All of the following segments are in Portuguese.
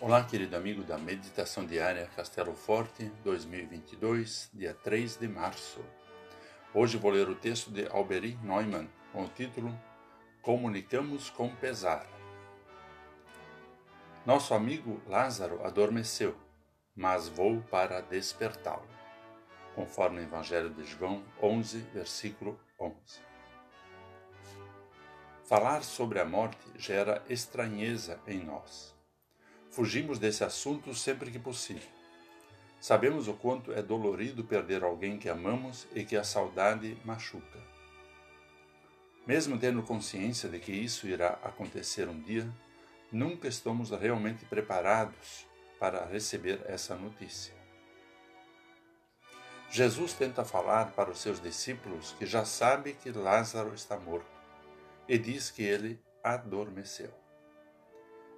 Olá, querido amigo da Meditação Diária Castelo Forte 2022, dia 3 de março. Hoje vou ler o texto de Alberi Neumann com o título Comunicamos com Pesar. Nosso amigo Lázaro adormeceu, mas vou para despertá-lo, conforme o Evangelho de João 11, versículo 11. Falar sobre a morte gera estranheza em nós Fugimos desse assunto sempre que possível. Sabemos o quanto é dolorido perder alguém que amamos e que a saudade machuca. Mesmo tendo consciência de que isso irá acontecer um dia, nunca estamos realmente preparados para receber essa notícia. Jesus tenta falar para os seus discípulos que já sabe que Lázaro está morto e diz que ele adormeceu.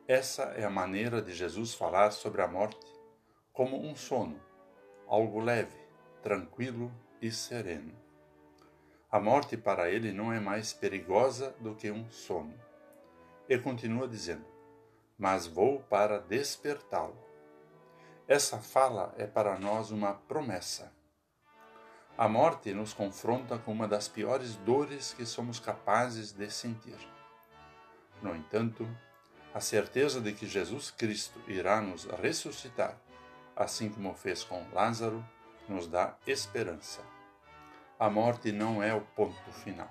Essa é a maneira de Jesus falar sobre a morte como um sono, algo leve, tranquilo e sereno. A morte para ele não é mais perigosa do que um sono. E continua dizendo: Mas vou para despertá-lo. Essa fala é para nós uma promessa. A morte nos confronta com uma das piores dores que somos capazes de sentir. No entanto, a certeza de que Jesus Cristo irá nos ressuscitar, assim como fez com Lázaro, nos dá esperança. A morte não é o ponto final.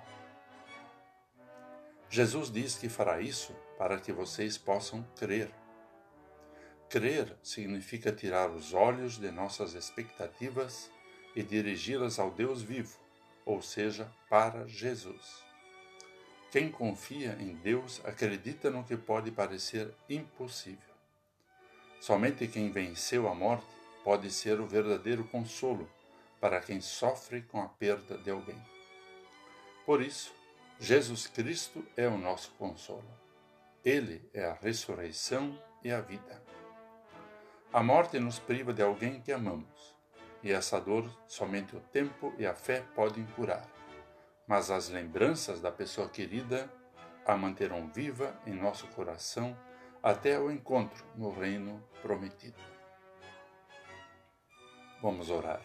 Jesus diz que fará isso para que vocês possam crer. Crer significa tirar os olhos de nossas expectativas e dirigi-las ao Deus vivo, ou seja, para Jesus. Quem confia em Deus acredita no que pode parecer impossível. Somente quem venceu a morte pode ser o verdadeiro consolo para quem sofre com a perda de alguém. Por isso, Jesus Cristo é o nosso consolo. Ele é a ressurreição e a vida. A morte nos priva de alguém que amamos, e essa dor somente o tempo e a fé podem curar mas as lembranças da pessoa querida a manterão viva em nosso coração até o encontro no reino prometido. Vamos orar.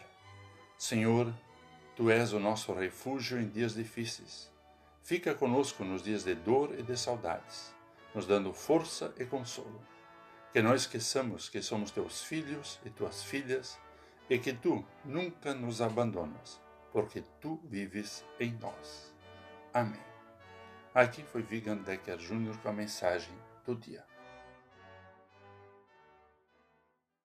Senhor, tu és o nosso refúgio em dias difíceis. Fica conosco nos dias de dor e de saudades, nos dando força e consolo. Que não esqueçamos que somos teus filhos e tuas filhas e que tu nunca nos abandonas porque tu vives em nós. Amém. Aqui foi Vigan Decker Jr. com a mensagem do dia.